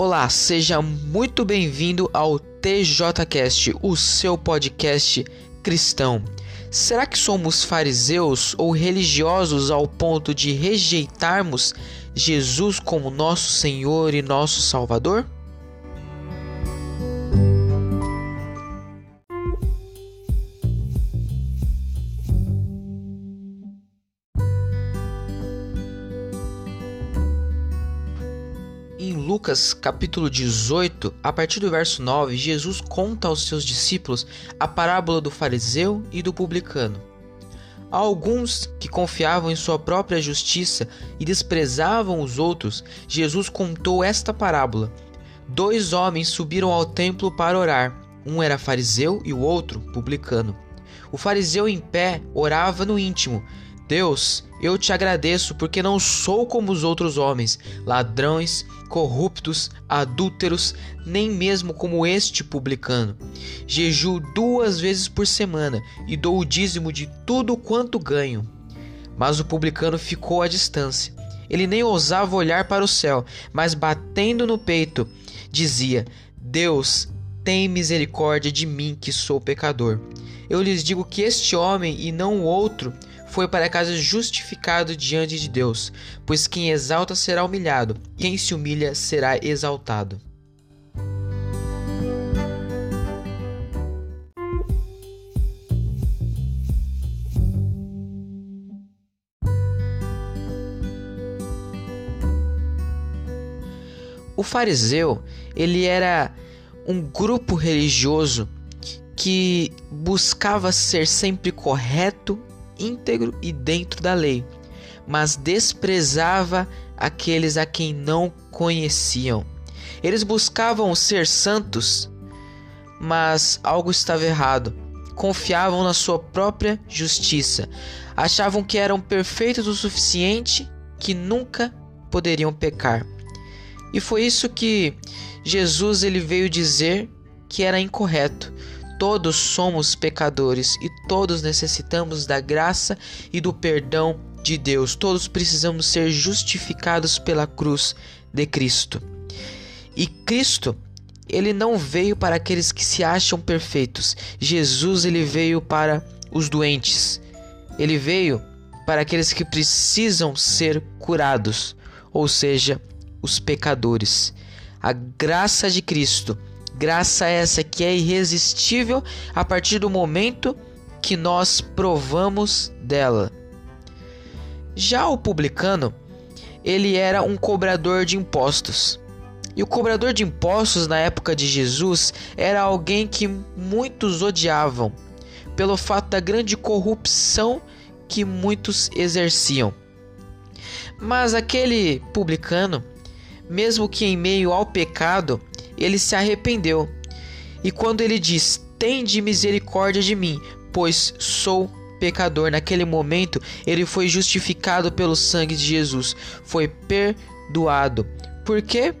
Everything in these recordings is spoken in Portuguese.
Olá, seja muito bem-vindo ao TJCast, o seu podcast cristão. Será que somos fariseus ou religiosos ao ponto de rejeitarmos Jesus como nosso Senhor e nosso Salvador? Lucas capítulo 18, a partir do verso 9, Jesus conta aos seus discípulos a parábola do fariseu e do publicano. A alguns que confiavam em sua própria justiça e desprezavam os outros, Jesus contou esta parábola. Dois homens subiram ao templo para orar. Um era fariseu e o outro publicano. O fariseu em pé orava no íntimo: Deus, eu te agradeço porque não sou como os outros homens, ladrões, corruptos, adúlteros, nem mesmo como este publicano. Jejuo duas vezes por semana e dou o dízimo de tudo quanto ganho. Mas o publicano ficou à distância. Ele nem ousava olhar para o céu, mas batendo no peito, dizia: Deus, tem misericórdia de mim que sou pecador. Eu lhes digo que este homem e não o outro foi para casa justificado diante de Deus, pois quem exalta será humilhado, quem se humilha será exaltado. O fariseu, ele era um grupo religioso que buscava ser sempre correto íntegro e dentro da lei, mas desprezava aqueles a quem não conheciam. Eles buscavam ser santos, mas algo estava errado. Confiavam na sua própria justiça. Achavam que eram perfeitos o suficiente, que nunca poderiam pecar. E foi isso que Jesus ele veio dizer que era incorreto. Todos somos pecadores e todos necessitamos da graça e do perdão de Deus. Todos precisamos ser justificados pela cruz de Cristo. E Cristo, ele não veio para aqueles que se acham perfeitos. Jesus ele veio para os doentes. Ele veio para aqueles que precisam ser curados, ou seja, os pecadores. A graça de Cristo Graça essa que é irresistível a partir do momento que nós provamos dela. Já o publicano, ele era um cobrador de impostos. E o cobrador de impostos na época de Jesus era alguém que muitos odiavam, pelo fato da grande corrupção que muitos exerciam. Mas aquele publicano, mesmo que em meio ao pecado, ele se arrependeu. E quando ele diz: Tende misericórdia de mim, pois sou pecador, naquele momento ele foi justificado pelo sangue de Jesus, foi perdoado. Por quê?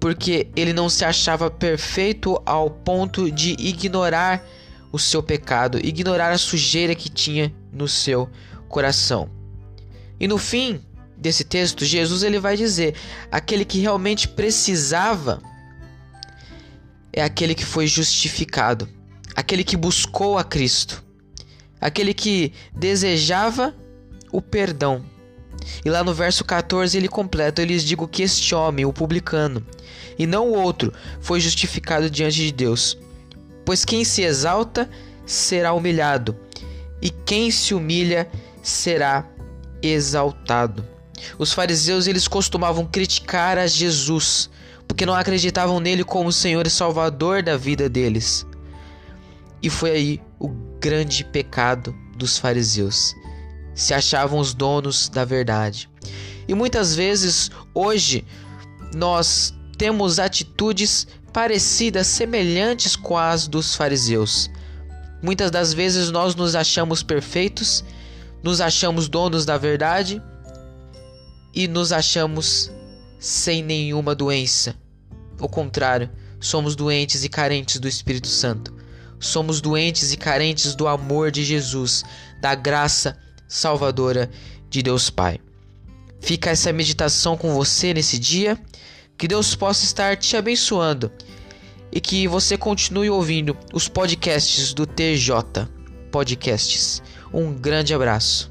Porque ele não se achava perfeito ao ponto de ignorar o seu pecado, ignorar a sujeira que tinha no seu coração. E no fim desse texto, Jesus ele vai dizer: aquele que realmente precisava é aquele que foi justificado, aquele que buscou a Cristo, aquele que desejava o perdão. E lá no verso 14 ele completa: Eu lhes digo que este homem, o publicano, e não o outro, foi justificado diante de Deus. Pois quem se exalta será humilhado, e quem se humilha será exaltado. Os fariseus eles costumavam criticar a Jesus porque não acreditavam nele como Senhor e Salvador da vida deles. E foi aí o grande pecado dos fariseus. Se achavam os donos da verdade. E muitas vezes, hoje, nós temos atitudes parecidas, semelhantes com as dos fariseus. Muitas das vezes nós nos achamos perfeitos, nos achamos donos da verdade e nos achamos sem nenhuma doença. Ao contrário, somos doentes e carentes do Espírito Santo. Somos doentes e carentes do amor de Jesus, da graça salvadora de Deus Pai. Fica essa meditação com você nesse dia. Que Deus possa estar te abençoando e que você continue ouvindo os podcasts do TJ Podcasts. Um grande abraço.